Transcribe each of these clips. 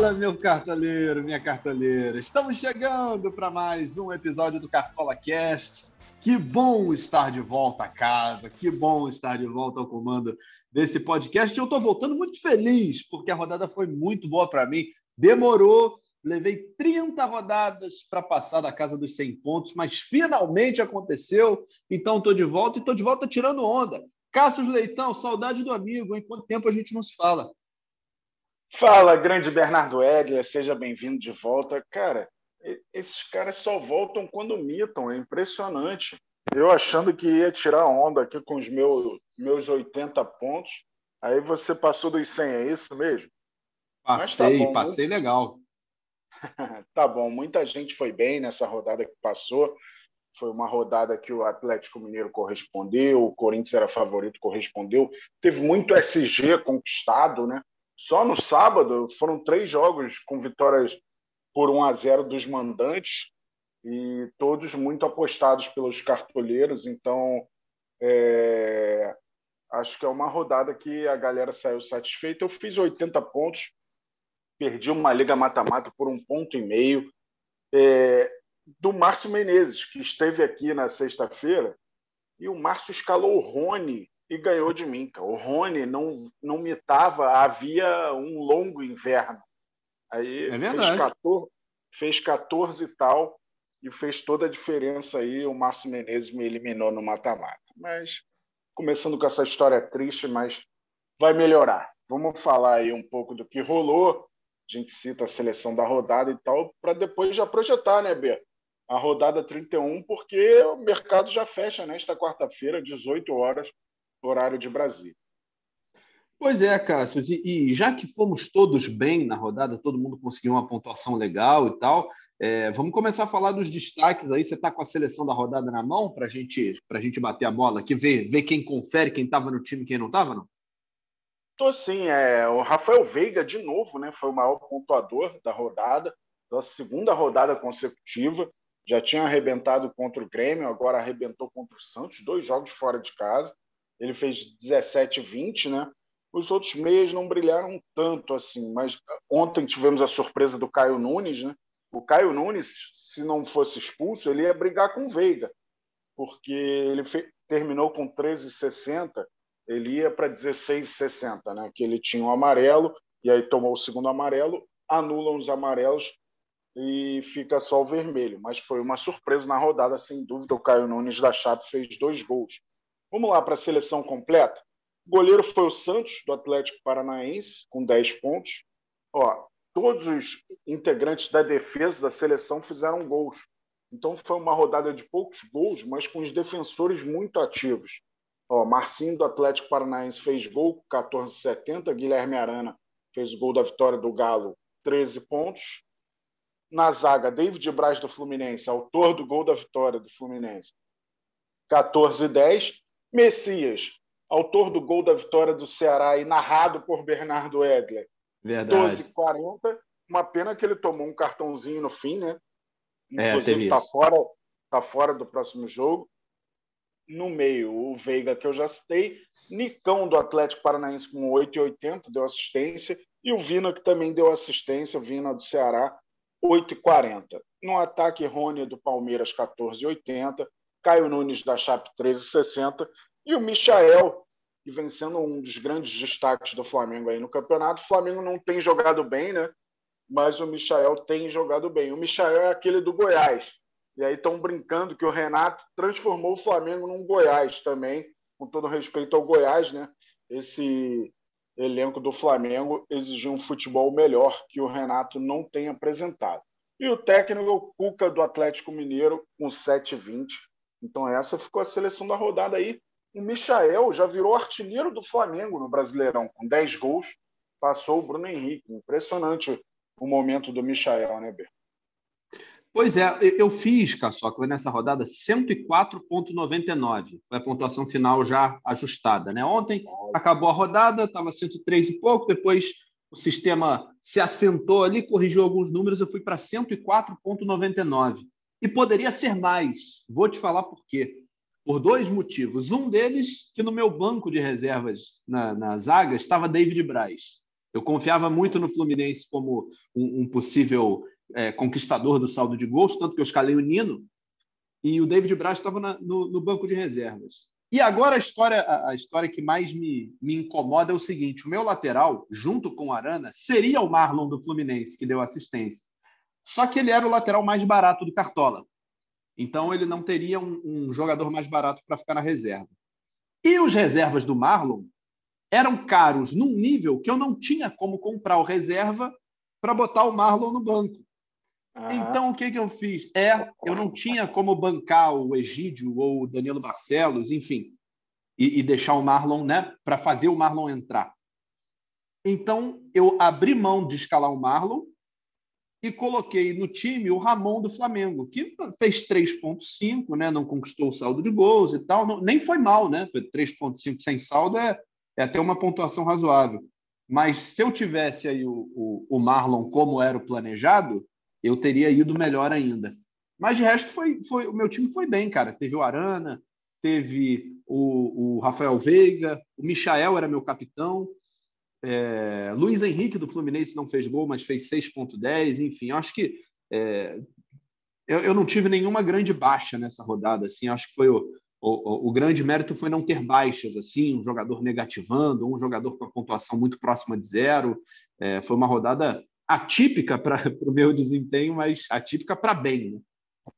Fala, meu cartoleiro, minha cartoleira. Estamos chegando para mais um episódio do Cartola Cast. Que bom estar de volta a casa, que bom estar de volta ao comando desse podcast. Eu estou voltando muito feliz, porque a rodada foi muito boa para mim. Demorou, levei 30 rodadas para passar da casa dos 100 pontos, mas finalmente aconteceu. Então estou de volta e estou de volta tirando onda. Cassius Leitão, saudade do amigo, em quanto tempo a gente não se fala? Fala, grande Bernardo Edler, seja bem-vindo de volta. Cara, esses caras só voltam quando mitam, é impressionante. Eu achando que ia tirar onda aqui com os meus, meus 80 pontos, aí você passou dos 100, é isso mesmo? Passei, tá bom, passei muito... legal. tá bom, muita gente foi bem nessa rodada que passou. Foi uma rodada que o Atlético Mineiro correspondeu, o Corinthians era favorito, correspondeu. Teve muito SG conquistado, né? Só no sábado foram três jogos com vitórias por 1 a 0 dos mandantes e todos muito apostados pelos cartoleiros. Então, é... acho que é uma rodada que a galera saiu satisfeita. Eu fiz 80 pontos, perdi uma liga mata-mata por um ponto e meio. É... do Márcio Menezes, que esteve aqui na sexta-feira, e o Márcio escalou o Rony e ganhou de mim. O Rony não, não mitava, havia um longo inverno. Aí é fez, 14, fez 14 e tal, e fez toda a diferença aí. O Márcio Menezes me eliminou no mata-mata. Mas, começando com essa história triste, mas vai melhorar. Vamos falar aí um pouco do que rolou. A gente cita a seleção da rodada e tal, para depois já projetar, né, Bê? A rodada 31, porque o mercado já fecha nesta quarta-feira, 18 horas, horário de Brasília. Pois é, Cássio, e, e, já que fomos todos bem na rodada, todo mundo conseguiu uma pontuação legal e tal, é, vamos começar a falar dos destaques aí. Você está com a seleção da rodada na mão para gente, a gente bater a bola aqui, ver, ver quem confere, quem estava no time e quem não estava, não? Tô sim, é, o Rafael Veiga, de novo, né, foi o maior pontuador da rodada, da segunda rodada consecutiva. Já tinha arrebentado contra o Grêmio, agora arrebentou contra o Santos, dois jogos fora de casa ele fez 17, 20, né? Os outros meias não brilharam tanto assim, mas ontem tivemos a surpresa do Caio Nunes, né? O Caio Nunes, se não fosse expulso, ele ia brigar com o Veiga, porque ele terminou com 13,60, ele ia para 16,60, né? Que ele tinha um amarelo e aí tomou o segundo amarelo, anulam os amarelos e fica só o vermelho. Mas foi uma surpresa na rodada, sem dúvida. O Caio Nunes da Chape fez dois gols. Vamos lá para a seleção completa. O goleiro foi o Santos, do Atlético Paranaense, com 10 pontos. Ó, todos os integrantes da defesa da seleção fizeram gols. Então foi uma rodada de poucos gols, mas com os defensores muito ativos. Ó, Marcinho do Atlético Paranaense fez gol, 14,70. Guilherme Arana fez o gol da vitória do Galo, 13 pontos. Na zaga, David Braz do Fluminense, autor do gol da vitória do Fluminense, 14,10. Messias, autor do gol da vitória do Ceará e narrado por Bernardo Edler. Verdade. 12,40. Uma pena que ele tomou um cartãozinho no fim, né? É, Inclusive está é, fora, tá fora do próximo jogo. No meio, o Veiga, que eu já citei. Nicão, do Atlético Paranaense, com 8,80, deu assistência. E o Vina, que também deu assistência, o Vina do Ceará, 8,40. No ataque, Rony, do Palmeiras, 14,80. Caio Nunes da Chape 13,60 e o Michael, que vem sendo um dos grandes destaques do Flamengo aí no campeonato. O Flamengo não tem jogado bem, né? Mas o Michael tem jogado bem. O Michael é aquele do Goiás. E aí estão brincando que o Renato transformou o Flamengo num Goiás também, com todo respeito ao Goiás, né? Esse elenco do Flamengo exigiu um futebol melhor que o Renato não tem apresentado. E o técnico Cuca do Atlético Mineiro com 7,20 então, essa ficou a seleção da rodada aí. O Michael já virou artilheiro do Flamengo no Brasileirão, com 10 gols, passou o Bruno Henrique. Impressionante o momento do Michael, né, Ber? Pois é, eu fiz, Caçoca, nessa rodada 104,99. Foi a pontuação final já ajustada. Né? Ontem acabou a rodada, estava 103 e pouco, depois o sistema se assentou ali, corrigiu alguns números, eu fui para 104,99 e poderia ser mais. Vou te falar por quê. Por dois motivos. Um deles, que no meu banco de reservas na, na zaga estava David Braz. Eu confiava muito no Fluminense como um, um possível é, conquistador do saldo de gols, tanto que eu escalei o Nino e o David Braz estava no, no, banco de reservas. E agora a história, a, a história que mais me, me incomoda é o seguinte: o meu lateral, junto com o Arana, seria o Marlon do Fluminense, que deu assistência. Só que ele era o lateral mais barato do Cartola. Então ele não teria um, um jogador mais barato para ficar na reserva. E os reservas do Marlon eram caros num nível que eu não tinha como comprar o reserva para botar o Marlon no banco. Então, o que, que eu fiz? É, eu não tinha como bancar o Egídio ou o Danilo Barcelos, enfim, e, e deixar o Marlon, né, para fazer o Marlon entrar. Então, eu abri mão de escalar o Marlon e coloquei no time o Ramon do Flamengo, que fez 3,5, né, não conquistou o saldo de gols e tal, não, nem foi mal, né? 3,5 sem saldo é, é até uma pontuação razoável. Mas se eu tivesse aí o, o, o Marlon como era o planejado, eu teria ido melhor ainda. Mas de resto, foi, foi, o meu time foi bem, cara. Teve o Arana, teve o, o Rafael Veiga, o Michael era meu capitão, é, Luiz Henrique do Fluminense não fez gol, mas fez 6,10. Enfim, acho que é, eu, eu, não tive nenhuma grande baixa nessa rodada. Assim, acho que foi o, o, o, grande mérito foi não ter baixas, assim, um jogador negativando, um jogador com a pontuação muito próxima de zero. É, foi uma rodada atípica para o meu desempenho, mas atípica para bem. Né?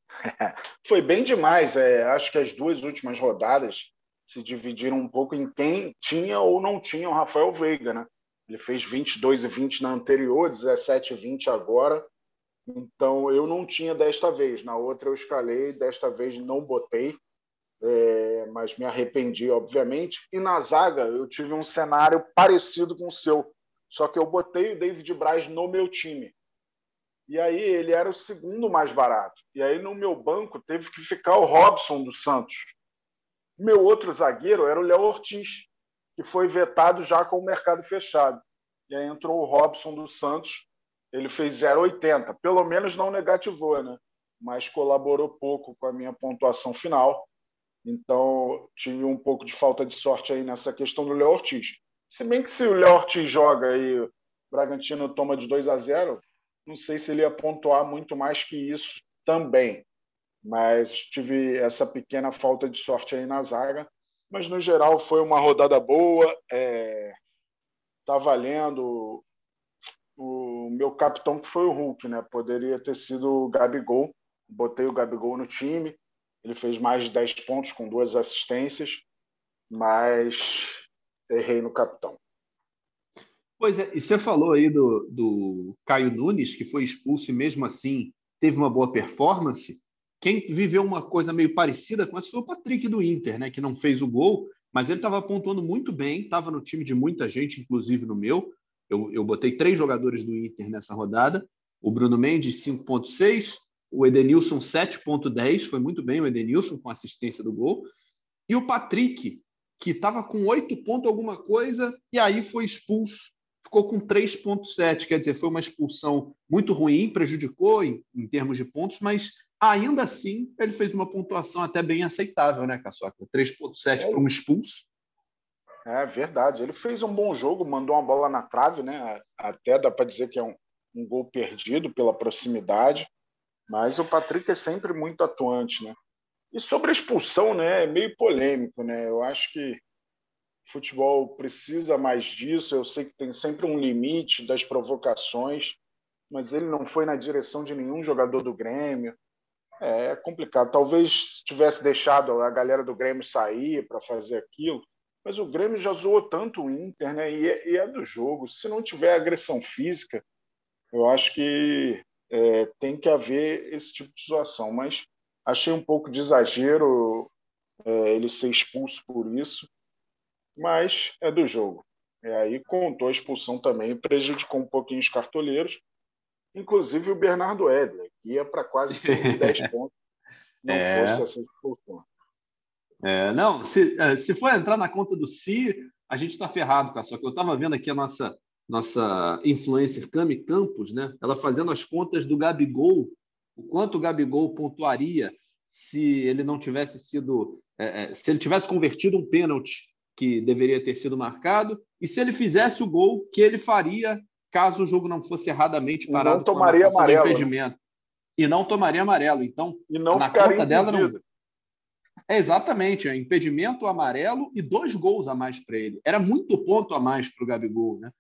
Foi bem demais. É, acho que as duas últimas rodadas se dividiram um pouco em quem tinha ou não tinha o Rafael Veiga. Né? Ele fez 22 e 20 na anterior, 17 e 20 agora. Então eu não tinha desta vez. Na outra eu escalei, desta vez não botei. É, mas me arrependi, obviamente. E na zaga eu tive um cenário parecido com o seu. Só que eu botei o David Braz no meu time. E aí ele era o segundo mais barato. E aí no meu banco teve que ficar o Robson do Santos. Meu outro zagueiro era o Léo Ortiz, que foi vetado já com o mercado fechado. E aí entrou o Robson do Santos, ele fez 0,80. Pelo menos não negativou, né? Mas colaborou pouco com a minha pontuação final. Então, tive um pouco de falta de sorte aí nessa questão do Léo Ortiz. Se bem que se o Léo Ortiz joga e o Bragantino toma de 2 a 0, não sei se ele ia pontuar muito mais que isso também. Mas tive essa pequena falta de sorte aí na zaga. Mas, no geral, foi uma rodada boa. É... Tá valendo o meu capitão, que foi o Hulk, né? Poderia ter sido o Gabigol. Botei o Gabigol no time. Ele fez mais de 10 pontos com duas assistências. Mas errei no capitão. Pois é, e você falou aí do, do Caio Nunes, que foi expulso e mesmo assim teve uma boa performance. Quem viveu uma coisa meio parecida com essa foi o Patrick do Inter, né? Que não fez o gol, mas ele estava pontuando muito bem, estava no time de muita gente, inclusive no meu. Eu, eu botei três jogadores do Inter nessa rodada: o Bruno Mendes, 5,6, o Edenilson, 7,10, foi muito bem o Edenilson com assistência do gol, e o Patrick, que estava com oito pontos alguma coisa e aí foi expulso. Ficou com 3,7, quer dizer, foi uma expulsão muito ruim, prejudicou em, em, termos de pontos, mas ainda assim ele fez uma pontuação até bem aceitável, né, Caçoca? 3,7 é. para um expulso. É verdade. Ele fez um bom jogo, mandou uma bola na trave, né? Até dá para dizer que é um, um gol perdido pela proximidade. Mas o Patrick é sempre muito atuante, né? E sobre a expulsão, né, é meio polêmico, né? Eu acho que o futebol precisa mais disso. Eu sei que tem sempre um limite das provocações, mas ele não foi na direção de nenhum jogador do Grêmio. É complicado. Talvez tivesse deixado a galera do Grêmio sair para fazer aquilo, mas o Grêmio já zoou tanto o Inter, né? E é, e é do jogo. Se não tiver agressão física, eu acho que é, tem que haver esse tipo de situação. Mas Achei um pouco de exagero é, ele ser expulso por isso, mas é do jogo. E aí contou a expulsão também, prejudicou um pouquinho os cartoleiros, inclusive o Bernardo Edler, que ia para quase 110 pontos, não é. fosse essa expulsão. É, não, se, é, se for entrar na conta do Si, a gente está ferrado, cara. Só que eu estava vendo aqui a nossa, nossa influencer Cami Campos, né? Ela fazendo as contas do Gabigol o quanto o Gabigol pontuaria se ele não tivesse sido, é, é, se ele tivesse convertido um pênalti que deveria ter sido marcado, e se ele fizesse o gol que ele faria caso o jogo não fosse erradamente parado. Não tomaria amarelo. Né? Impedimento. E não tomaria amarelo. Então, e não na conta dela não. É exatamente, é impedimento amarelo e dois gols a mais para ele. Era muito ponto a mais para o Gabigol, né?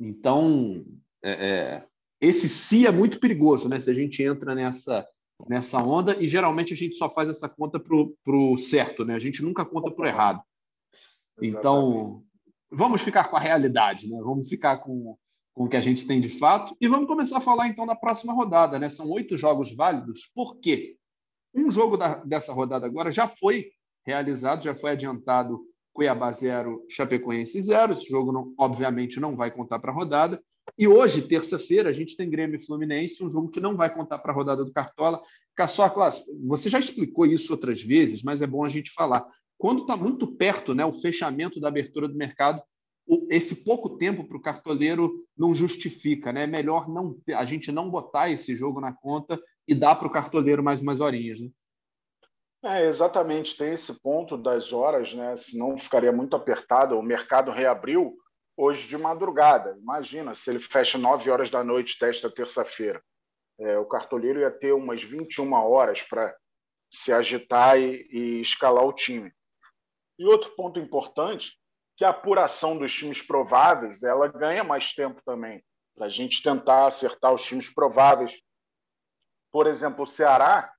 Então, é, é, esse si é muito perigoso, né? Se a gente entra nessa nessa onda e geralmente a gente só faz essa conta para o certo, né? A gente nunca conta para o errado. Então, vamos ficar com a realidade, né? Vamos ficar com, com o que a gente tem de fato e vamos começar a falar então da próxima rodada, né? São oito jogos válidos. Por quê? Um jogo da, dessa rodada agora já foi realizado, já foi adiantado Cuiabá 0, Chapecoense 0. Esse jogo, não, obviamente, não vai contar para a rodada. E hoje, terça-feira, a gente tem Grêmio e Fluminense, um jogo que não vai contar para a rodada do Cartola. Caçocla, você já explicou isso outras vezes, mas é bom a gente falar. Quando está muito perto né, o fechamento da abertura do mercado, esse pouco tempo para o cartoleiro não justifica. Né? É melhor não a gente não botar esse jogo na conta e dar para o cartoleiro mais umas horinhas. Né? É, exatamente, tem esse ponto das horas, né? senão ficaria muito apertado. O mercado reabriu hoje de madrugada. Imagina se ele fecha 9 horas da noite desta terça-feira. É, o cartoleiro ia ter umas 21 horas para se agitar e, e escalar o time. E outro ponto importante, que a apuração dos times prováveis, ela ganha mais tempo também, para a gente tentar acertar os times prováveis. Por exemplo, o Ceará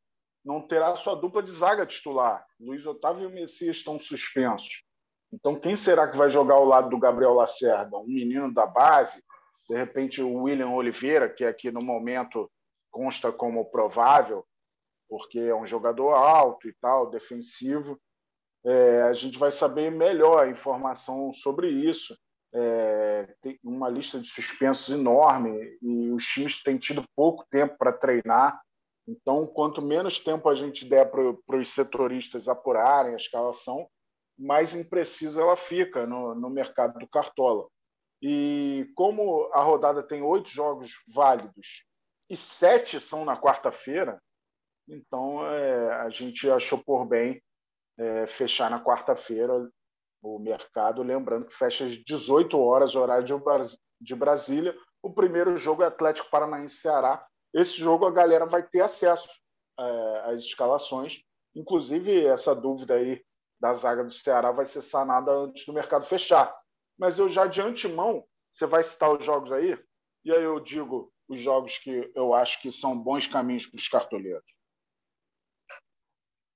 não terá sua dupla de zaga titular. Luiz Otávio e o Messias estão suspensos. Então, quem será que vai jogar ao lado do Gabriel Lacerda? Um menino da base? De repente, o William Oliveira, que aqui no momento consta como provável, porque é um jogador alto e tal, defensivo. É, a gente vai saber melhor a informação sobre isso. É, tem uma lista de suspensos enorme e os times têm tido pouco tempo para treinar. Então, quanto menos tempo a gente der para os setoristas apurarem a escalação, mais imprecisa ela fica no, no mercado do Cartola. E como a rodada tem oito jogos válidos e sete são na quarta-feira, então é, a gente achou por bem é, fechar na quarta-feira o mercado, lembrando que fecha às 18 horas, horário de Brasília. O primeiro jogo é Atlético Paranaense Ceará. Esse jogo a galera vai ter acesso é, às escalações. Inclusive, essa dúvida aí da zaga do Ceará vai ser sanada antes do mercado fechar. Mas eu já de antemão, você vai citar os jogos aí, e aí eu digo os jogos que eu acho que são bons caminhos para os cartoleiros.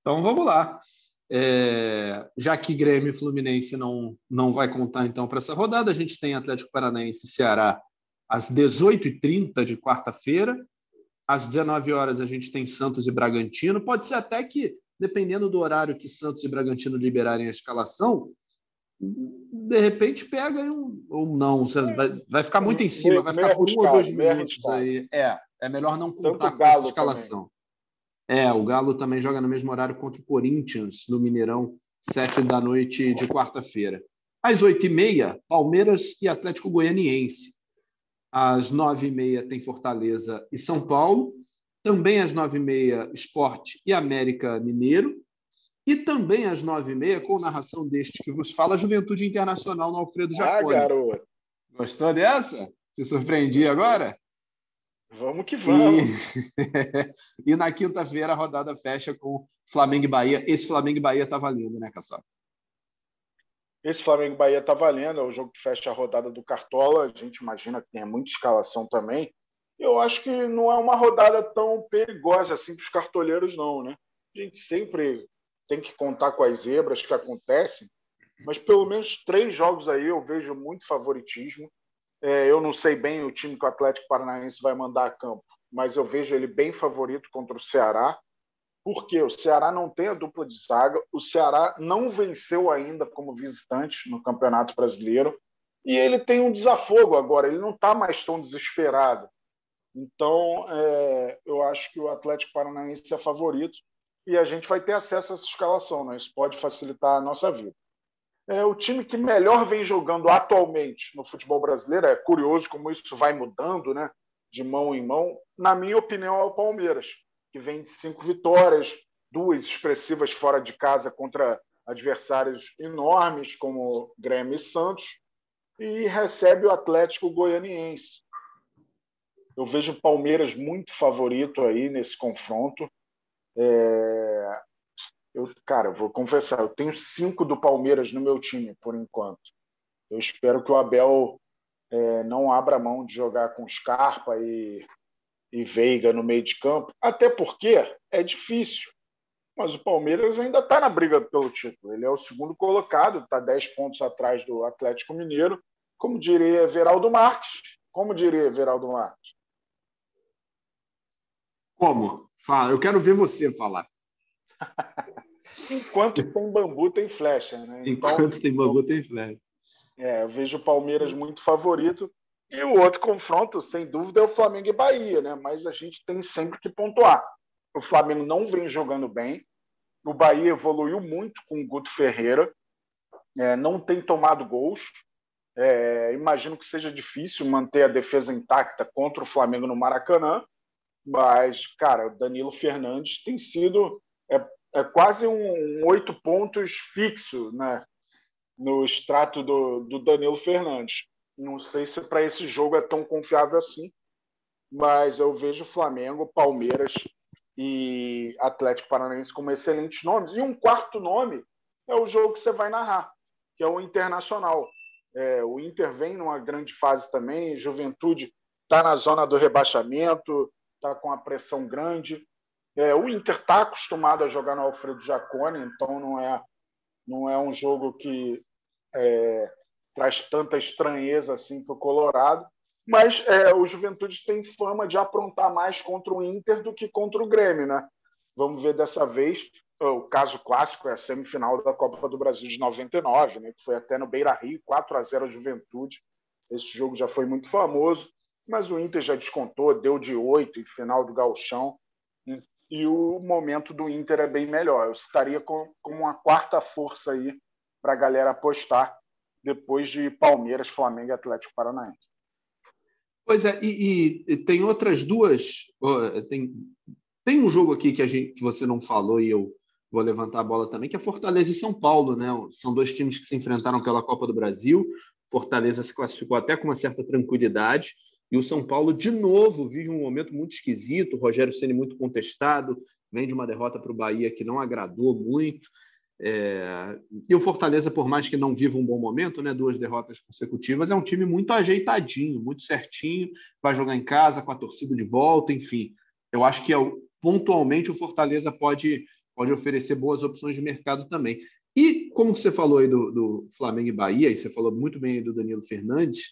Então vamos lá. É, já que Grêmio e Fluminense não, não vai contar então para essa rodada, a gente tem Atlético Paranaense e Ceará às 18h30 de quarta-feira. Às 19 horas a gente tem Santos e Bragantino. Pode ser até que dependendo do horário que Santos e Bragantino liberarem a escalação, de repente pega um, ou não. Você vai, vai ficar muito em cima, vai ficar por um ou dois minutos aí. É, é melhor não contar com essa escalação. Também. É, o Galo também joga no mesmo horário contra o Corinthians, no Mineirão, sete da noite de quarta-feira. Às oito e meia, Palmeiras e Atlético Goianiense. Às nove e meia tem Fortaleza e São Paulo também às nove e meia, Esporte e América Mineiro, e também às nove e meia, com narração deste que vos fala, Juventude Internacional no Alfredo Jaconi. Ah, garoto! Gostou dessa? Te surpreendi agora? Vamos que vamos! E, e na quinta-feira a rodada fecha com Flamengo e Bahia. Esse Flamengo e Bahia tá valendo, né, Caçapa? Esse Flamengo e Bahia está valendo, é o jogo que fecha a rodada do Cartola. A gente imagina que tem muita escalação também eu acho que não é uma rodada tão perigosa assim para os cartoleiros, não. Né? A gente sempre tem que contar com as zebras que acontecem, mas pelo menos três jogos aí eu vejo muito favoritismo. É, eu não sei bem o time que o Atlético Paranaense vai mandar a campo, mas eu vejo ele bem favorito contra o Ceará, porque o Ceará não tem a dupla de zaga, o Ceará não venceu ainda como visitante no Campeonato Brasileiro, e ele tem um desafogo agora, ele não está mais tão desesperado. Então, é, eu acho que o Atlético Paranaense é favorito e a gente vai ter acesso a essa escalação, né? Isso pode facilitar a nossa vida. É, o time que melhor vem jogando atualmente no futebol brasileiro, é curioso como isso vai mudando, né? De mão em mão. Na minha opinião, é o Palmeiras, que vem de cinco vitórias, duas expressivas fora de casa contra adversários enormes como Grêmio e Santos, e recebe o Atlético Goianiense. Eu vejo o Palmeiras muito favorito aí nesse confronto. É... Eu, cara, vou confessar, eu tenho cinco do Palmeiras no meu time, por enquanto. Eu espero que o Abel é, não abra mão de jogar com Scarpa e, e Veiga no meio de campo, até porque é difícil. Mas o Palmeiras ainda está na briga pelo título. Ele é o segundo colocado, está 10 pontos atrás do Atlético Mineiro. Como diria Veraldo Marques. Como diria Veraldo Marques? Como? Fala, eu quero ver você falar. Enquanto tem bambu, tem flecha. Né? Então, Enquanto tem bambu, tem flecha. É, eu vejo o Palmeiras muito favorito. E o outro confronto, sem dúvida, é o Flamengo e Bahia, né? Mas a gente tem sempre que pontuar. O Flamengo não vem jogando bem. O Bahia evoluiu muito com o Guto Ferreira. É, não tem tomado gols. É, imagino que seja difícil manter a defesa intacta contra o Flamengo no Maracanã. Mas, cara, o Danilo Fernandes tem sido é, é quase um oito pontos fixo, né? no extrato do, do Danilo Fernandes. Não sei se para esse jogo é tão confiável assim, mas eu vejo Flamengo, Palmeiras e Atlético Paranaense como excelentes nomes. E um quarto nome é o jogo que você vai narrar, que é o Internacional. É, o Inter vem numa grande fase também, Juventude está na zona do rebaixamento, está com a pressão grande. É, o Inter está acostumado a jogar no Alfredo Jacone, então não é, não é um jogo que é, traz tanta estranheza assim para o Colorado. Mas é, o Juventude tem fama de aprontar mais contra o Inter do que contra o Grêmio, né? Vamos ver dessa vez. O caso clássico é a semifinal da Copa do Brasil de 99, né? que foi até no Beira Rio, 4 a 0 Juventude. Esse jogo já foi muito famoso, mas o Inter já descontou, deu de 8 em final do Galchão. E, o momento do Inter é bem melhor. Eu estaria como uma quarta força aí para a galera apostar depois de Palmeiras, Flamengo e Atlético Paranaense. Pois é, e, e tem outras duas. Tem, tem um jogo aqui que, a gente, que você não falou e eu vou levantar a bola também, que é Fortaleza e São Paulo, né? São dois times que se enfrentaram pela Copa do Brasil. Fortaleza se classificou até com uma certa tranquilidade. E o São Paulo, de novo, vive um momento muito esquisito. O Rogério Ceni muito contestado, vem de uma derrota para o Bahia que não agradou muito. É... E o Fortaleza, por mais que não viva um bom momento, né, duas derrotas consecutivas, é um time muito ajeitadinho, muito certinho, vai jogar em casa com a torcida de volta, enfim. Eu acho que é, pontualmente o Fortaleza pode, pode oferecer boas opções de mercado também. E como você falou aí do, do Flamengo e Bahia, e você falou muito bem aí do Danilo Fernandes,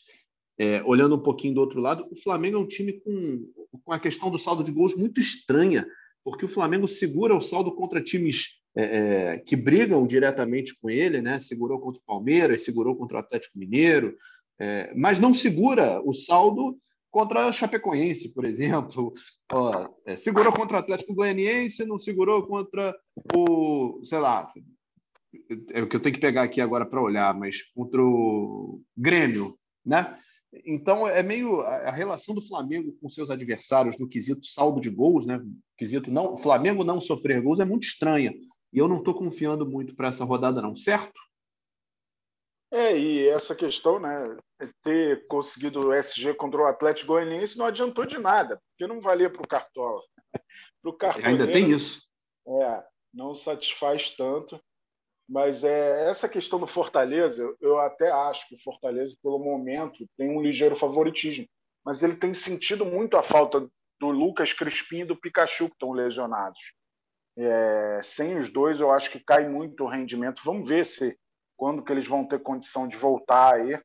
é, olhando um pouquinho do outro lado, o Flamengo é um time com, com a questão do saldo de gols muito estranha, porque o Flamengo segura o saldo contra times é, é, que brigam diretamente com ele, né? Segurou contra o Palmeiras, segurou contra o Atlético Mineiro, é, mas não segura o saldo contra a Chapecoense, por exemplo. Ó, é, segurou contra o Atlético Goianiense, não segurou contra o, sei lá, é o que eu tenho que pegar aqui agora para olhar, mas contra o Grêmio, né? Então é meio a relação do Flamengo com seus adversários no quesito saldo de gols, né? Quesito não, Flamengo não sofrer gols é muito estranha. E eu não estou confiando muito para essa rodada, não, certo? É, e essa questão, né? Ter conseguido o SG contra o Atlético Goianiense não adiantou de nada, porque não valia para o Cartola. Pro Ainda tem isso. É, não satisfaz tanto. Mas é, essa questão do Fortaleza, eu, até acho que o Fortaleza, pelo momento, tem um ligeiro favoritismo. Mas ele tem sentido muito a falta do Lucas Crispim e do Pikachu, que estão lesionados. É, sem os dois, eu acho que cai muito o rendimento. Vamos ver se quando que eles vão ter condição de voltar aí.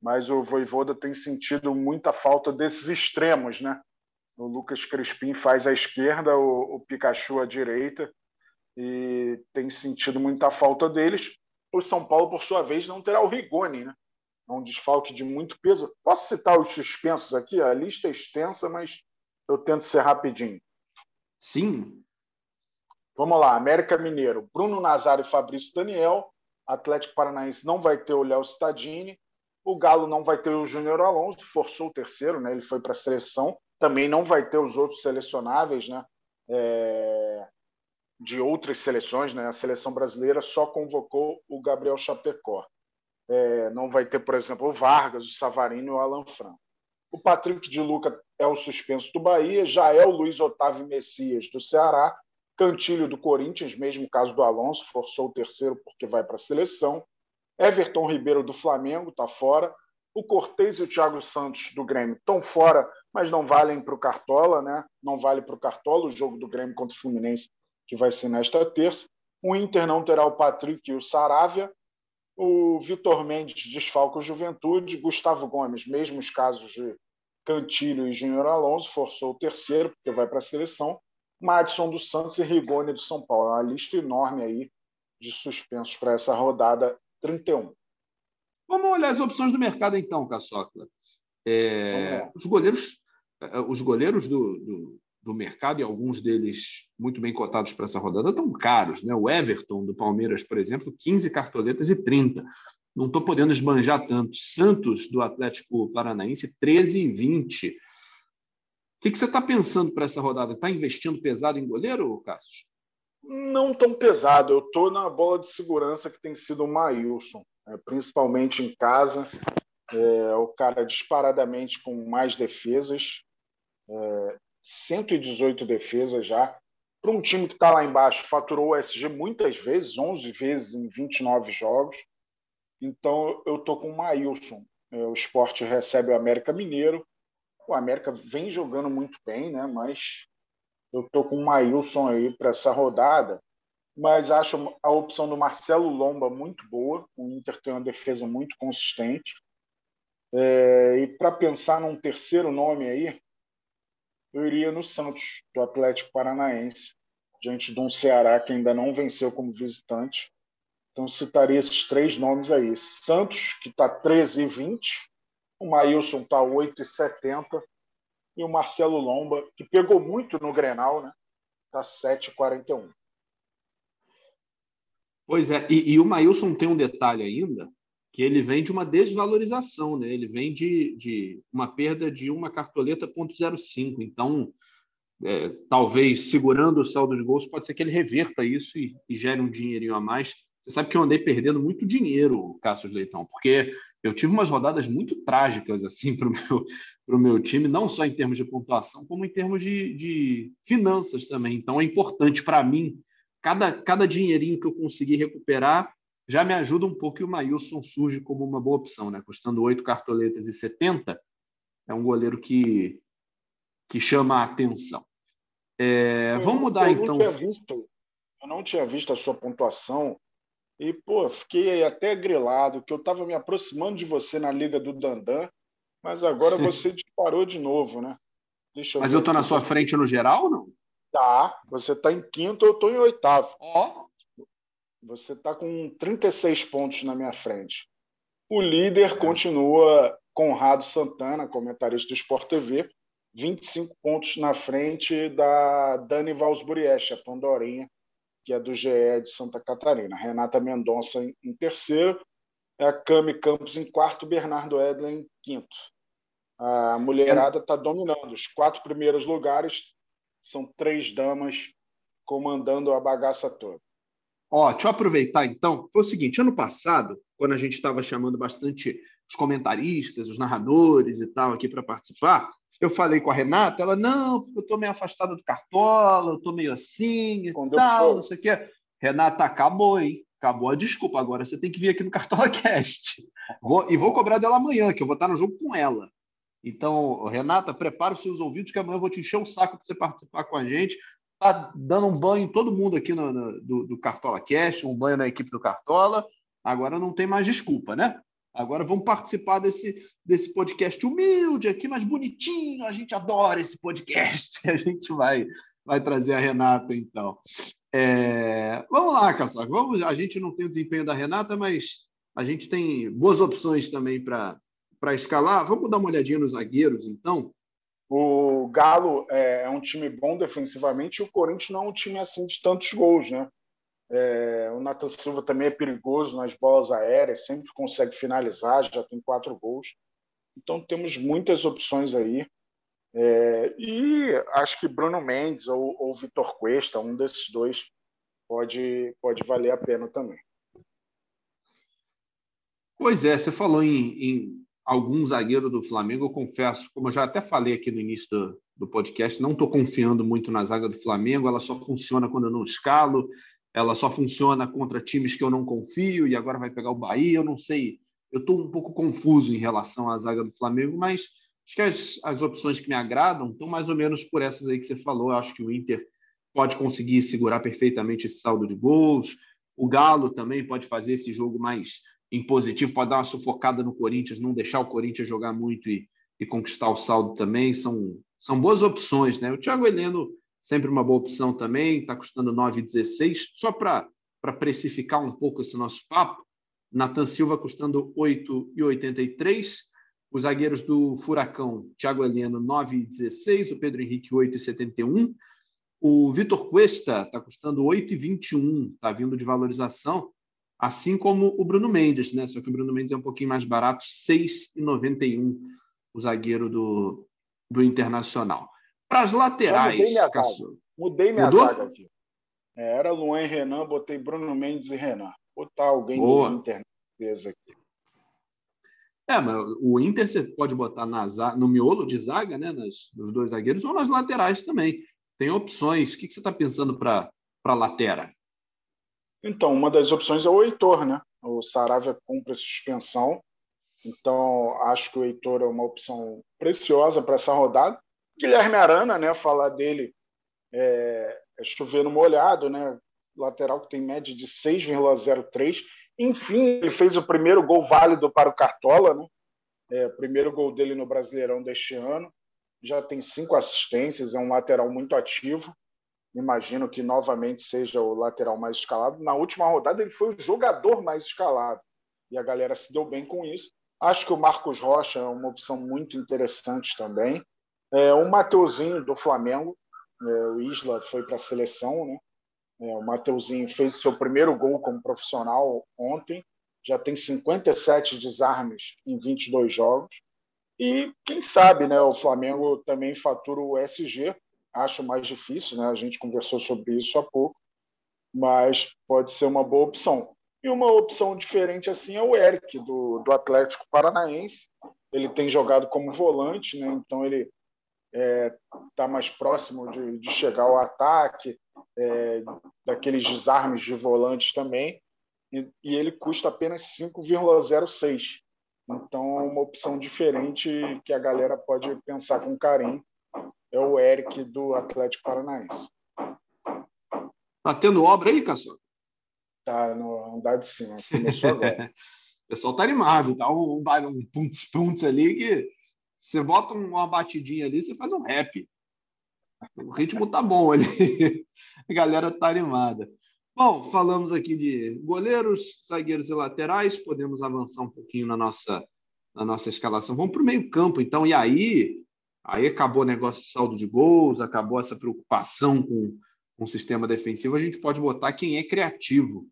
Mas o Voivoda tem sentido muita falta desses extremos, né? O Lucas Crispim faz à esquerda, o, o Pikachu à direita, e tem sentido muita falta deles. O São Paulo, por sua vez, não terá o Rigoni, né? É um desfalque de muito peso. Posso citar os suspensos aqui? A lista é extensa, mas eu tento ser rapidinho. Sim, Vamos lá, América Mineiro, Bruno Nazário e Fabrício Daniel. Atlético Paranaense não vai ter o Léo Stadini. O Galo não vai ter o Júnior Alonso, forçou o terceiro, né? ele foi para a seleção. Também não vai ter os outros selecionáveis, né? É... de outras seleções, né? A seleção brasileira só convocou o Gabriel Chapecó. É, não vai ter, por exemplo, o Vargas, o Savarino e o Alan Franco. O Patrick de Luca é o suspenso do Bahia, já é o Luiz Otávio Messias do Ceará, Cantilho do Corinthians, mesmo caso do Alonso, forçou o terceiro porque vai para a seleção. Everton Ribeiro do Flamengo está fora. O Cortez e o Thiago Santos do Grêmio estão fora, mas não valem para o Cartola, né? Não vale para o Cartola o jogo do Grêmio contra o Fluminense, que vai ser nesta terça. O Inter não terá o Patrick e o Saravia. O Vitor Mendes desfalca o Juventude. Gustavo Gomes, mesmos casos de Cantilho e Júnior Alonso, forçou o terceiro, porque vai para a seleção. Madison dos Santos e Rigoni do São Paulo. É uma lista enorme aí de suspensos para essa rodada 31. Vamos olhar as opções do mercado então, Caçocla. É, os goleiros, é, os goleiros do, do, do, mercado, e alguns deles muito bem cotados para essa rodada, estão caros. Né? O Everton, do Palmeiras, por exemplo, 15 cartoletas e 30. Não estou podendo esbanjar tanto. Santos, do Atlético Paranaense, 13 e 20. O que, que você está pensando para essa rodada? Está investindo pesado em goleiro, Cássio? Não tão pesado. Eu estou na bola de segurança que tem sido o Maílson, né? principalmente em casa. É, o cara disparadamente com mais defesas, é, 118 defesas já. Para um time que está lá embaixo, faturou o SG muitas vezes, 11 vezes em 29 jogos. Então eu estou com o Maílson. É, o esporte recebe o América Mineiro. O América vem jogando muito bem, né? mas eu estou com o Maílson aí para essa rodada. Mas acho a opção do Marcelo Lomba muito boa. O Inter tem uma defesa muito consistente. É, e para pensar num terceiro nome aí, eu iria no Santos, do Atlético Paranaense, diante de um Ceará que ainda não venceu como visitante. Então, citaria esses três nomes aí. Santos, que está 13,20, o Maílson está 8,70 e o Marcelo Lomba, que pegou muito no Grenal, né? Está 7,41. Pois é, e, e o Maílson tem um detalhe ainda, que ele vem de uma desvalorização, né? Ele vem de, de uma perda de uma cartoleta .05. Então, é, talvez segurando o saldo de gols, pode ser que ele reverta isso e, e, gere um dinheirinho a mais. Você sabe que eu andei perdendo muito dinheiro, Cássio Leitão, porque eu tive umas rodadas muito trágicas assim para o meu, meu time, não só em termos de pontuação, como em termos de, de finanças também. Então, é importante para mim, cada, cada dinheirinho que eu conseguir recuperar, já me ajuda um pouco e o Maílson surge como uma boa opção, né? Custando oito cartoletas e 70, é um goleiro que, que chama a atenção. É, vamos mudar eu então. Tinha visto, eu não tinha visto a sua pontuação e, pô, fiquei até grilado que eu estava me aproximando de você na Liga do Dandan, mas agora você disparou de novo, né? Eu mas eu estou na sua frente no geral ou não? Tá, você está em quinto, eu estou em oitavo. Ó, você está com 36 pontos na minha frente. O líder é. continua Conrado Santana, comentarista do Sport TV, 25 pontos na frente da Dani Valsburiesch, a Pandorinha, que é do GE de Santa Catarina. Renata Mendonça em, terceiro, a Cami Campos em quarto, Bernardo Edlen em quinto. A mulherada está dominando. Os quatro primeiros lugares são três damas comandando a bagaça toda. Ó, deixa eu aproveitar então. Foi o seguinte: ano passado, quando a gente estava chamando bastante os comentaristas, os narradores e tal aqui para participar, eu falei com a Renata, ela, não, porque eu estou meio afastada do Cartola, eu estou meio assim e quando tal, não sei o quê. Renata, acabou, hein? Acabou a desculpa. Agora você tem que vir aqui no Cartola Cast. Vou, e vou cobrar dela amanhã, que eu vou estar no jogo com ela. Então, Renata, prepara os seus ouvidos, que amanhã eu vou te encher o saco para você participar com a gente tá dando um banho em todo mundo aqui no, no, do, do Cartola Cast, um banho na equipe do Cartola. Agora não tem mais desculpa, né? Agora vamos participar desse, desse podcast humilde aqui, mais bonitinho. A gente adora esse podcast. A gente vai, vai trazer a Renata, então. É... Vamos lá, Caçoca. Vamos... A gente não tem o desempenho da Renata, mas a gente tem boas opções também para escalar. Vamos dar uma olhadinha nos zagueiros, então. O Galo é, é um time bom defensivamente e o Corinthians não é um time assim de tantos gols, né? É, o Nathan Silva também é perigoso nas bolas aéreas, sempre consegue finalizar, já tem quatro gols. Então temos muitas opções aí. É, e acho que Bruno Mendes ou, ou Vitor Cuesta, um desses dois, pode, pode valer a pena também. Pois é, você falou em, em algum zagueiro do Flamengo. Eu confesso, como eu já até falei aqui no início do, do podcast, não estou confiando muito na zaga do Flamengo. Ela só funciona quando eu não escalo, ela só funciona contra times que eu não confio, e agora vai pegar o Bahia. Eu não sei, eu estou um pouco confuso em relação à zaga do Flamengo, mas acho que as, as opções que me agradam estão mais ou menos por essas aí que você falou. Eu acho que o Inter pode conseguir segurar perfeitamente esse saldo de gols. O Galo também pode fazer esse jogo mais impositivo, pode dar uma sufocada no Corinthians, não deixar o Corinthians jogar muito e, e conquistar o saldo também. São, são boas opções, né? O Thiago Heleno, sempre uma boa opção também, está custando 9,16. Só para precificar um pouco esse nosso papo, Nathan Silva custando 8,83. Os zagueiros do Furacão, Thiago Heleno, 9,16. O Pedro Henrique, 8,71. O Vitor Cuesta está custando 8,21, está vindo de valorização, assim como o Bruno Mendes, né? Só que o Bruno Mendes é um pouquinho mais barato, 6,91, o zagueiro do, do Internacional. Para as laterais. mudei minha, zaga. Mudei minha zaga aqui. É, era Luan e Renan, botei Bruno Mendes e Renan. Botar alguém Boa. do Inter aqui. É, mas o Inter você pode botar na, no miolo de zaga, né? Nas, nos dois zagueiros, ou nas laterais também. Tem opções. O que, que você está pensando para a lateral? Então, uma das opções é o Heitor, né? O Saravia cumpre a suspensão. Então, acho que o Heitor é uma opção preciosa para essa rodada. Guilherme Arana, né? Falar dele é, é chover no molhado, né? Lateral que tem média de 6,03. Enfim, ele fez o primeiro gol válido para o Cartola, né? É, primeiro gol dele no Brasileirão deste ano já tem cinco assistências, é um lateral muito ativo. Imagino que novamente seja o lateral mais escalado. Na última rodada, ele foi o jogador mais escalado e a galera se deu bem com isso. Acho que o Marcos Rocha é uma opção muito interessante também. É, o Mateuzinho do Flamengo, é, o Isla foi para a seleção, né? É, o Mateuzinho fez seu primeiro gol como profissional ontem, já tem 57 desarmes em 22 jogos. E quem sabe, né, o Flamengo também fatura o SG. Acho mais difícil, né? A gente conversou sobre isso há pouco, mas pode ser uma boa opção. E uma opção diferente assim é o Eric do, do Atlético Paranaense. Ele tem jogado como volante, né? Então ele está é, tá mais próximo de, de, chegar ao ataque, é, daqueles desarmes de volantes também. E, e ele custa apenas 5,06. Então, uma opção diferente que a galera pode pensar com carinho é o Eric do Atlético Paranaense. Tá tendo obra aí, Caçoca? Tá no andar de cima. Começou agora. o pessoal tá animado, tá um, um punts, punts ali que você bota uma batidinha ali, você faz um rap. O ritmo tá bom ali. A galera tá animada. Bom, falamos aqui de goleiros, zagueiros e laterais, podemos avançar um pouquinho na nossa, na nossa escalação. Vamos para o meio-campo, então, e aí, aí acabou o negócio de saldo de gols, acabou essa preocupação com, com o sistema defensivo, a gente pode botar quem é criativo.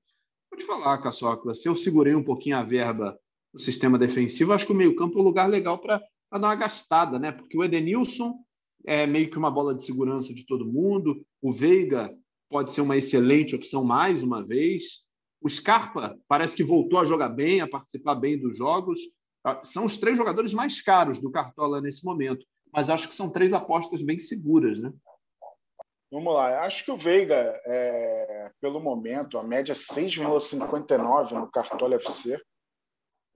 Pode falar, Caçocla, se eu segurei um pouquinho a verba do sistema defensivo, acho que o meio-campo é um lugar legal para dar uma gastada, né? Porque o Edenilson é meio que uma bola de segurança de todo mundo, o Veiga pode ser uma excelente opção mais uma vez. O Scarpa parece que voltou a jogar bem, a participar bem dos jogos. Ah, são os três jogadores mais caros do Cartola nesse momento, mas acho que são três apostas bem seguras, né? Vamos lá, acho que o Veiga, é, pelo momento, a média 6,59 no Cartola FC.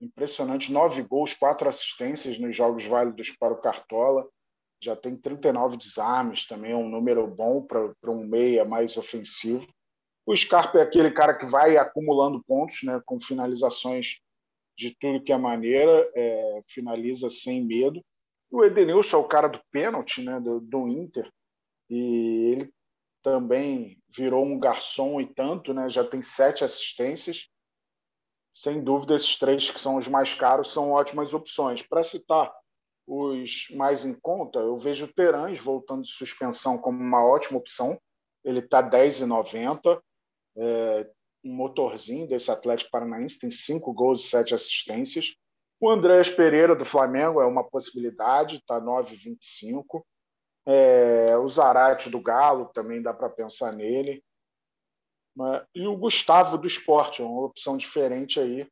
Impressionante, nove gols, quatro assistências nos jogos válidos para o Cartola já tem 39 desarmes, também é um número bom para um meia mais ofensivo. O Scarpa é aquele cara que vai acumulando pontos, né, com finalizações de tudo que é maneira, é, finaliza sem medo. O Edenilson é o cara do pênalti né, do, do Inter, e ele também virou um garçom e tanto, né, já tem sete assistências. Sem dúvida, esses três que são os mais caros são ótimas opções. Para citar os mais em conta, eu vejo o Terãs voltando de suspensão como uma ótima opção. Ele está 10,90. É, um motorzinho desse Atlético Paranaense tem cinco gols e sete assistências. O Andréas Pereira, do Flamengo, é uma possibilidade, está 9,25. É, o Zarate do Galo também dá para pensar nele. E o Gustavo do esporte, uma opção diferente aí,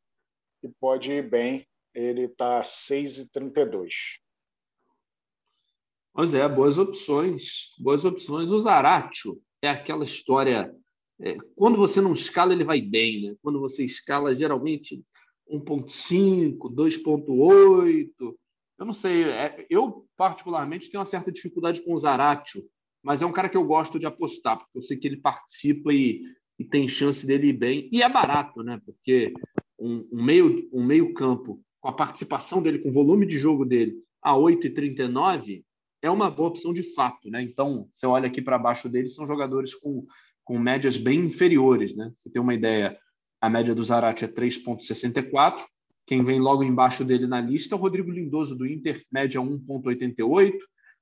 que pode ir bem. Ele está 6,32. Pois é, boas opções. Boas opções. O Zaratio é aquela história. É, quando você não escala, ele vai bem, né? Quando você escala, geralmente 1,5, 2,8. Eu não sei. É, eu, particularmente, tenho uma certa dificuldade com o Zaratio, mas é um cara que eu gosto de apostar, porque eu sei que ele participa e e tem chance dele ir bem. E é barato, né? Porque um, um meio, um meio campo, com a participação dele, com o volume de jogo dele, a 8,39, é uma boa opção de fato, né? Então, você olha aqui para baixo dele, são jogadores com, com médias bem inferiores, né? Você tem uma ideia, a média do Zarate é 3,64. Quem vem logo embaixo dele na lista é o Rodrigo Lindoso, do Inter, média 1,88.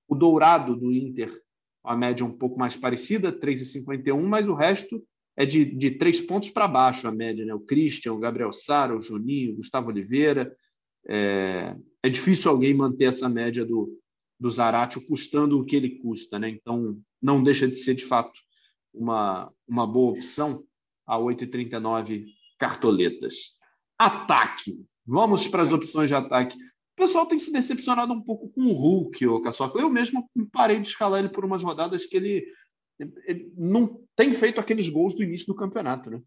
O Dourado, do Inter, a média um pouco mais parecida, 3,51, mas o resto é de, de três pontos para baixo a média, né? O Christian, o Gabriel Sara, o Juninho, o Gustavo Oliveira. É, é difícil alguém manter essa média do, do Zaratio custando o que ele custa, né? Então, não deixa de ser, de fato, uma, uma boa opção a 8,39 cartoletas. Ataque. Vamos para as opções de ataque. O pessoal tem se decepcionado um pouco com o Hulk, o Caçoca. Eu mesmo parei de escalar ele por umas rodadas que ele ele não tem feito aqueles gols do início do campeonato, né?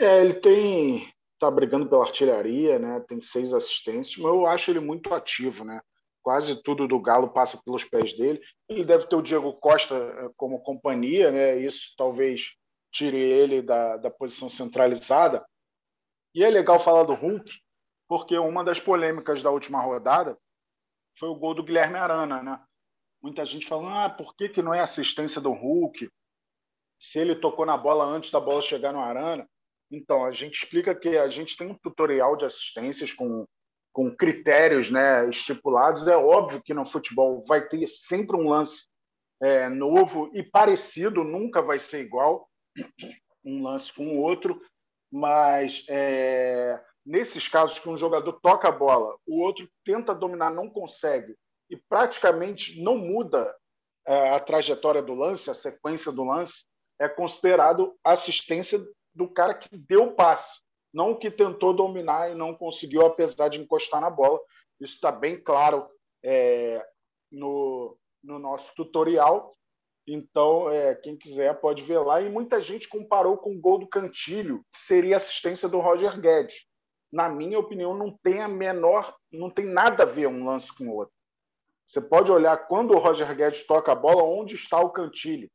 É, ele tem tá brigando pela artilharia, né? Tem seis assistências, mas eu acho ele muito ativo, né? Quase tudo do Galo passa pelos pés dele. Ele deve ter o Diego Costa eh, como companhia, né? Isso talvez tire ele da, da posição centralizada. E é legal falar do Hulk, porque uma das polêmicas da última rodada foi o gol do Guilherme Arana, né? muita gente falando, ah, por que, que não é assistência do Hulk? Se ele tocou na bola antes da bola chegar no Arana. Então, a gente explica que a gente tem um tutorial de assistências com, com critérios né, estipulados. É óbvio que no futebol vai ter sempre um lance é, novo e parecido, nunca vai ser igual um lance com o outro, mas é, nesses casos que um jogador toca a bola, o outro tenta dominar, não consegue, e praticamente não muda é, a trajetória do lance, a sequência do lance, é considerado assistência do cara que deu o passe, não o que tentou dominar e não conseguiu, apesar de encostar na bola. Isso está bem claro é, no, no nosso tutorial. Então, é, quem quiser pode ver lá. E muita gente comparou com o gol do Cantilho, que seria assistência do Roger Guedes. Na minha opinião, não tem a menor, não tem nada a ver um lance com o outro. Você pode olhar quando o Roger Guedes toca a bola, onde está o Cantilho.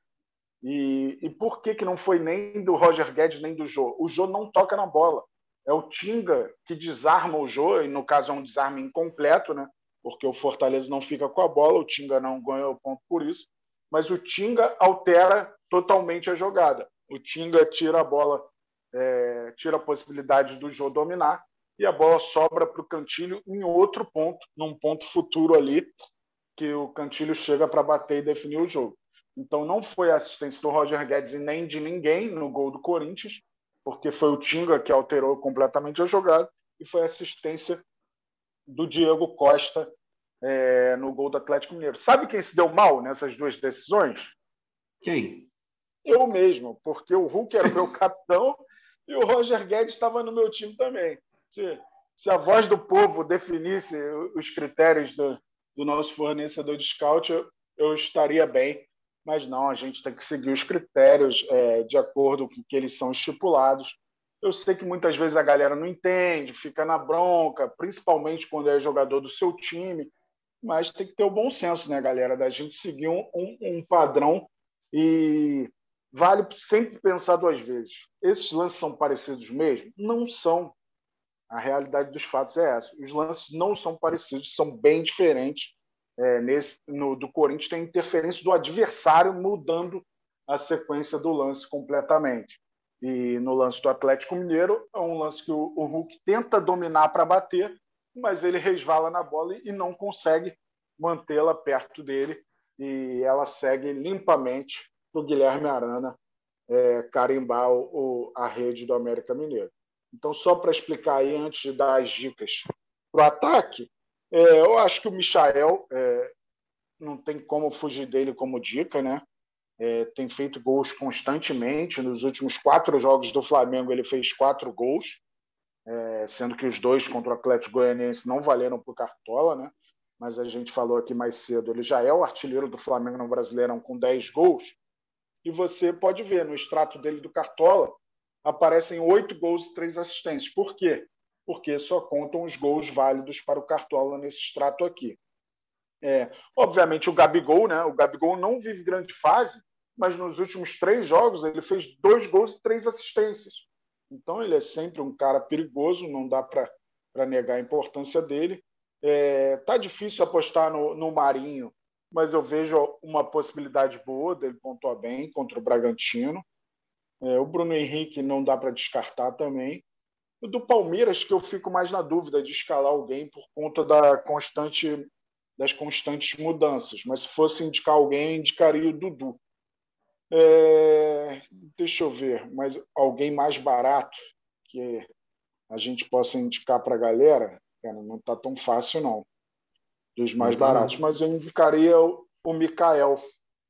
E, e por que, que não foi nem do Roger Guedes nem do Jô? O Jô não toca na bola. É o Tinga que desarma o Jô, e no caso é um desarme incompleto, né? porque o Fortaleza não fica com a bola, o Tinga não ganha o ponto por isso, mas o Tinga altera totalmente a jogada. O Tinga tira a bola, é, tira a possibilidade do Jô dominar, e a bola sobra para o Cantilho em outro ponto, num ponto futuro ali, que o Cantilho chega para bater e definir o jogo. Então não foi a assistência do Roger Guedes e nem de ninguém no gol do Corinthians, porque foi o Tinga que alterou completamente a jogada, e foi a assistência do Diego Costa é, no gol do Atlético Mineiro. Sabe quem se deu mal nessas duas decisões? Quem? Eu mesmo, porque o Hulk era meu capitão e o Roger Guedes estava no meu time também. Se, se a voz do povo definisse os critérios do, do nosso fornecedor de scout, eu, eu estaria bem. Mas não, a gente tem que seguir os critérios é, de acordo com que eles são estipulados. Eu sei que muitas vezes a galera não entende, fica na bronca, principalmente quando é jogador do seu time, mas tem que ter o bom senso, né, galera, da gente seguir um, um, um padrão e vale sempre pensar duas vezes. Esses lances são parecidos mesmo? Não são. A realidade dos fatos é essa. Os lances não são parecidos, são bem diferentes. É, nesse, no, do Corinthians tem interferência do adversário mudando a sequência do lance completamente. E no lance do Atlético Mineiro, é um lance que o, o Hulk tenta dominar para bater, mas ele resvala na bola e não consegue mantê-la perto dele. E ela segue limpamente para o Guilherme Arana é, carimbar o, a rede do América Mineiro. Então, só para explicar aí, antes de dar as dicas para o ataque, é, eu acho que o Michael é, não tem como fugir dele como dica, né? é, tem feito gols constantemente. Nos últimos quatro jogos do Flamengo, ele fez quatro gols, é, sendo que os dois contra o Atlético Goianiense não valeram por Cartola, né? Mas a gente falou aqui mais cedo, ele já é o artilheiro do Flamengo no Brasileirão com 10 gols. E você pode ver no extrato dele do Cartola, aparecem oito gols e três assistências. Por quê? Porque só contam os gols válidos para o Cartola nesse extrato aqui. É, obviamente o Gabigol, né? O Gabigol não vive grande fase, mas nos últimos três jogos ele fez dois gols e três assistências. Então ele é sempre um cara perigoso, não dá para negar a importância dele. É, tá difícil apostar no, no Marinho, mas eu vejo uma possibilidade boa dele pontuar bem contra o Bragantino. É, o Bruno Henrique não dá para descartar também. O do Palmeiras, que eu fico mais na dúvida de escalar alguém por conta da constante das constantes mudanças. Mas se fosse indicar alguém, indicaria o Dudu. É, deixa eu ver, mas alguém mais barato que a gente possa indicar para a galera, cara, não está tão fácil não, dos mais então, baratos. Mas eu indicaria o, o Mikael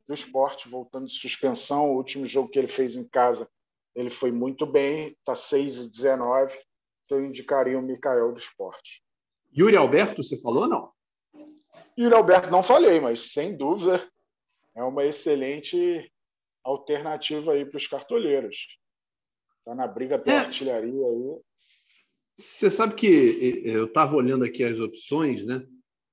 do esporte, voltando de suspensão. O último jogo que ele fez em casa, ele foi muito bem, está 6 e 19. Então eu indicaria o Mikael do esporte. Yuri Alberto, você falou não? O Alberto não falei, mas sem dúvida é uma excelente alternativa aí para os cartoleiros. Está na briga pela é, artilharia aí. Você sabe que eu estava olhando aqui as opções, né?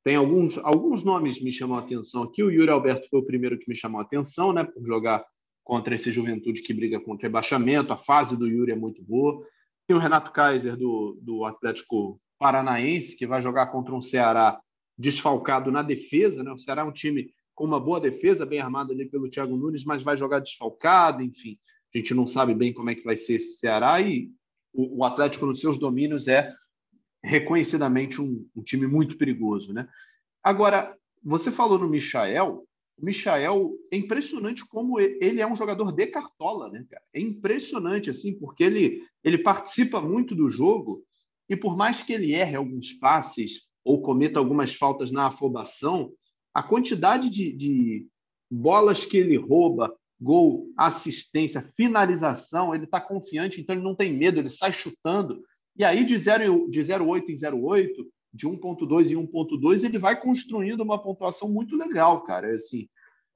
Tem alguns, alguns nomes me chamam a atenção aqui. O Yuri Alberto foi o primeiro que me chamou a atenção, né? Por jogar contra esse Juventude que briga contra rebaixamento. A fase do Yuri é muito boa. Tem o Renato Kaiser do, do Atlético Paranaense, que vai jogar contra um Ceará desfalcado na defesa, né? O Ceará é um time com uma boa defesa, bem armado ali pelo Thiago Nunes, mas vai jogar desfalcado, enfim. A gente não sabe bem como é que vai ser esse Ceará e o, o Atlético nos seus domínios é reconhecidamente um, um, time muito perigoso, né? Agora, você falou no Michael, o Michael é impressionante como ele é um jogador de cartola, né, cara? É impressionante assim, porque ele ele participa muito do jogo e por mais que ele erre alguns passes, ou cometa algumas faltas na afobação, a quantidade de, de bolas que ele rouba, gol, assistência, finalização, ele está confiante, então ele não tem medo, ele sai chutando. E aí, de 0,8 de 08 em 08, de 1,2 em 1,2, ele vai construindo uma pontuação muito legal, cara. É assim,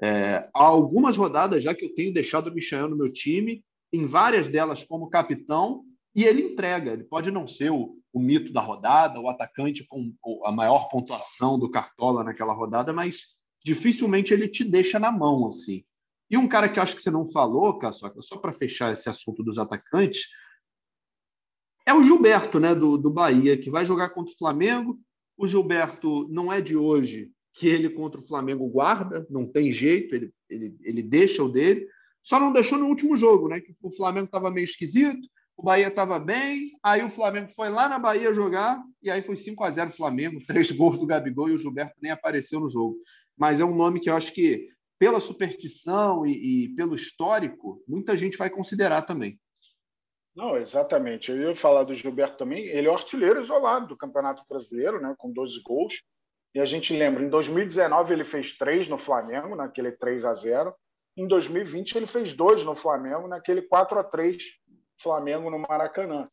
é, há algumas rodadas já que eu tenho deixado o Michel no meu time, em várias delas como capitão, e ele entrega. Ele pode não ser o, o mito da rodada, o atacante com a maior pontuação do Cartola naquela rodada, mas dificilmente ele te deixa na mão assim. E um cara que eu acho que você não falou, Caçoca, só para fechar esse assunto dos atacantes, é o Gilberto, né, do, do Bahia, que vai jogar contra o Flamengo. O Gilberto não é de hoje que ele contra o Flamengo guarda, não tem jeito, ele, ele, ele deixa o dele. Só não deixou no último jogo, né? Que o Flamengo estava meio esquisito, o Bahia estava bem, aí o Flamengo foi lá na Bahia jogar, e aí foi 5 a 0 Flamengo, três gols do Gabigol e o Gilberto nem apareceu no jogo. Mas é um nome que eu acho que, pela superstição e, e pelo histórico, muita gente vai considerar também. Não, exatamente. Eu ia falar do Gilberto também. Ele é o artilheiro isolado do Campeonato Brasileiro, né, com 12 gols. E a gente lembra, em 2019 ele fez três no Flamengo, naquele 3 a 0 Em 2020 ele fez dois no Flamengo, naquele 4 a 3 Flamengo no Maracanã.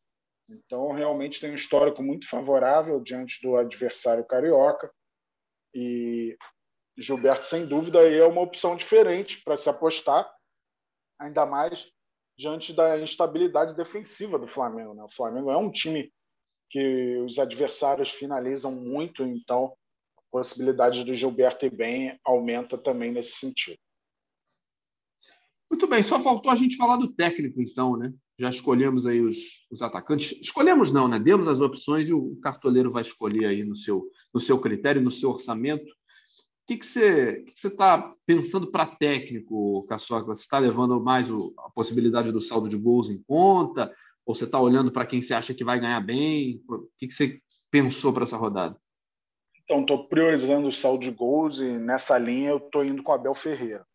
Então, realmente tem um histórico muito favorável diante do adversário carioca. E Gilberto, sem dúvida, é uma opção diferente para se apostar, ainda mais diante da instabilidade defensiva do Flamengo. Né? O Flamengo é um time que os adversários finalizam muito, então a possibilidade do Gilberto ir bem aumenta também nesse sentido. Muito bem, só faltou a gente falar do técnico, então, né? Já escolhemos aí os, os, atacantes. Escolhemos não, né? Demos as opções e o cartoleiro vai escolher aí no seu, no seu critério, no seu orçamento. O que, que você está pensando para técnico, Caçoca? Você está levando mais o, a possibilidade do saldo de gols em conta? Ou você está olhando para quem você acha que vai ganhar bem? O que, que você pensou para essa rodada? Então, estou priorizando o saldo de gols e nessa linha eu estou indo com o Abel Ferreira.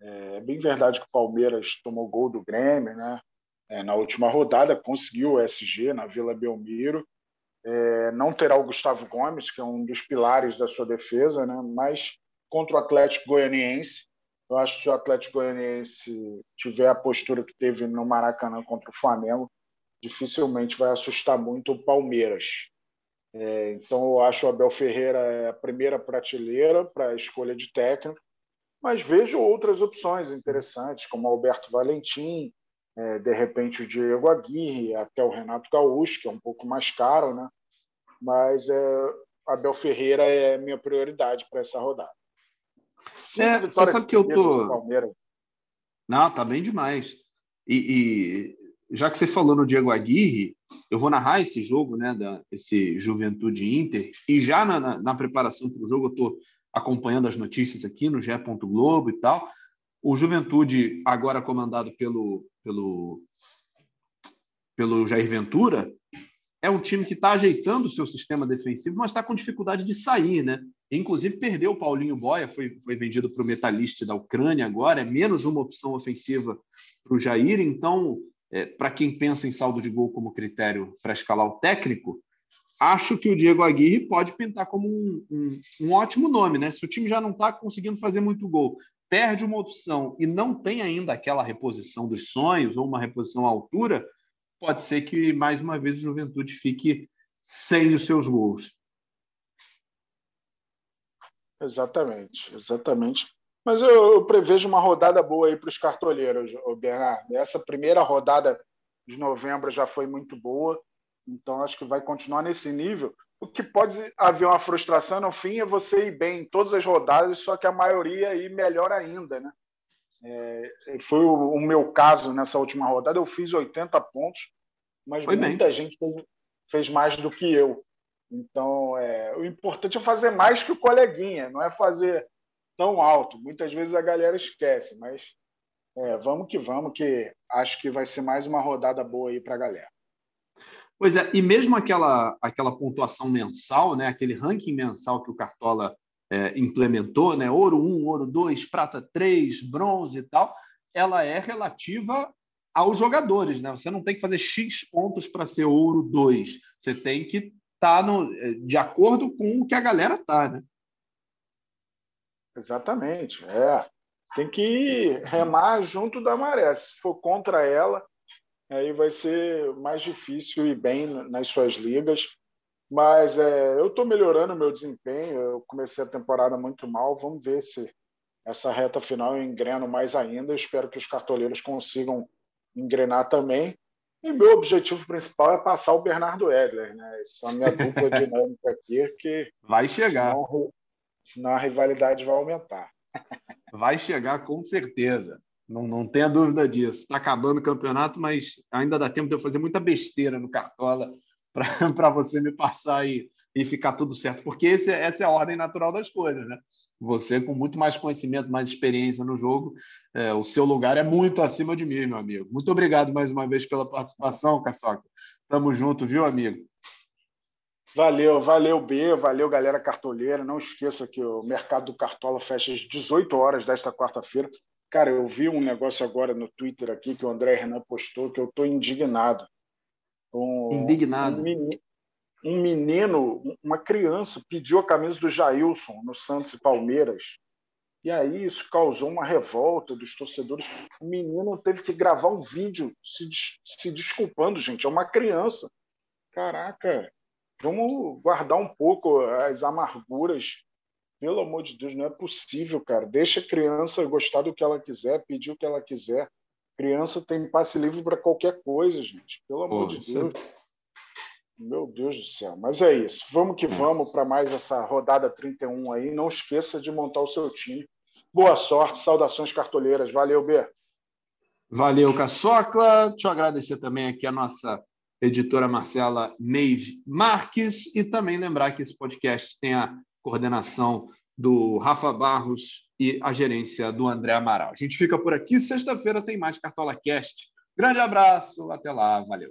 É bem verdade que o Palmeiras tomou gol do Grêmio, né? É, na última rodada, conseguiu o SG na Vila Belmiro. É, não terá o Gustavo Gomes, que é um dos pilares da sua defesa, né? mas contra o Atlético Goianiense, Eu acho que se o Atlético Goianiense tiver a postura que teve no Maracanã contra o Flamengo, dificilmente vai assustar muito o Palmeiras. É, então, eu acho o Abel Ferreira a primeira prateleira para a escolha de técnico, mas vejo outras opções interessantes, como Alberto Valentim, é, de repente o Diego Aguirre, até o Renato Gaúcho, que é um pouco mais caro, né? mas é, Abel Ferreira é minha prioridade para essa rodada. é, você sabe que eu tô. Não, tá bem demais. E, e, já que você falou no Diego Aguirre, eu vou narrar esse jogo, né, da, esse Juventude Inter, e já na, na, na preparação para o jogo eu estou acompanhando as notícias aqui no GE. Globo e tal. O Juventude, agora comandado pelo, pelo, pelo Jair Ventura, é um time que está ajeitando o seu sistema defensivo, mas está com dificuldade de sair, né? Inclusive perdeu o Paulinho Boia, foi, foi vendido para o Metalist da Ucrânia agora, é menos uma opção ofensiva para o Jair. Então, é, para quem pensa em saldo de gol como critério para escalar o técnico, acho que o Diego Aguirre pode pintar como um, um, um ótimo nome, né? Se o time já não está conseguindo fazer muito gol, perde uma opção e não tem ainda aquela reposição dos sonhos ou uma reposição à altura, pode ser que mais uma vez o Juventude fique sem os seus gols. Exatamente, exatamente. Mas eu, eu prevejo uma rodada boa aí para os cartoleiros, Bernardo. Essa primeira rodada de novembro já foi muito boa, então acho que vai continuar nesse nível. O que pode haver uma frustração no fim é você ir bem em todas as rodadas, só que a maioria ir melhor ainda, né? É, foi o, o, meu caso nessa última rodada. Eu fiz 80 pontos, mas foi muita bem. gente fez, fez, mais do que eu. Então, é, o importante é fazer mais que o coleguinha, não é fazer tão alto. Muitas vezes a galera esquece, mas é, vamos que vamos, que acho que vai ser mais uma rodada boa aí para a galera. Pois é, e mesmo aquela, aquela pontuação mensal, né, aquele ranking mensal que o Cartola é, implementou, né? Ouro 1, ouro 2, prata 3, bronze e tal, ela é relativa aos jogadores, né? Você não tem que fazer X pontos para ser ouro 2. Você tem que estar tá é, de acordo com o que a galera tá, né? Exatamente. É. Tem que remar junto da maré. Se for contra ela, aí vai ser mais difícil ir bem nas suas ligas. Mas é, eu estou melhorando o meu desempenho. Eu comecei a temporada muito mal. Vamos ver se essa reta final eu engreno mais ainda. Eu espero que os cartoleiros consigam engrenar também. E meu objetivo principal é passar o Bernardo Edler, né? Essa é a minha dupla dinâmica aqui, que vai chegar. Senão, senão a rivalidade vai aumentar. Vai chegar com certeza. Não, não tenha dúvida disso. Está acabando o campeonato, mas ainda dá tempo de eu fazer muita besteira no Cartola para você me passar e, e ficar tudo certo. Porque esse, essa é a ordem natural das coisas, né? Você, com muito mais conhecimento, mais experiência no jogo, é, o seu lugar é muito acima de mim, meu amigo. Muito obrigado mais uma vez pela participação, Caçoca. Tamo junto, viu, amigo? Valeu, valeu, B, valeu, galera cartoleira. Não esqueça que o mercado do Cartola fecha às 18 horas desta quarta-feira. Cara, eu vi um negócio agora no Twitter aqui que o André Renan postou que eu estou indignado. Indignado. Um menino, um menino, uma criança, pediu a camisa do Jailson no Santos e Palmeiras. E aí isso causou uma revolta dos torcedores. O menino teve que gravar um vídeo se, se desculpando, gente. É uma criança. Caraca, vamos guardar um pouco as amarguras. Pelo amor de Deus, não é possível, cara. Deixa a criança gostar do que ela quiser, pedir o que ela quiser. Criança tem passe livre para qualquer coisa, gente. Pelo amor Pô, de Deus. Meu Deus do céu. Mas é isso. Vamos que é. vamos para mais essa rodada 31 aí. Não esqueça de montar o seu time. Boa sorte. Saudações cartoleiras. Valeu, B. Valeu, Caçocla. Deixa eu agradecer também aqui a nossa editora Marcela Neive Marques e também lembrar que esse podcast tem a coordenação do Rafa Barros e a gerência do André Amaral. A gente fica por aqui. Sexta-feira tem mais Cartola Cast. Grande abraço, até lá, valeu.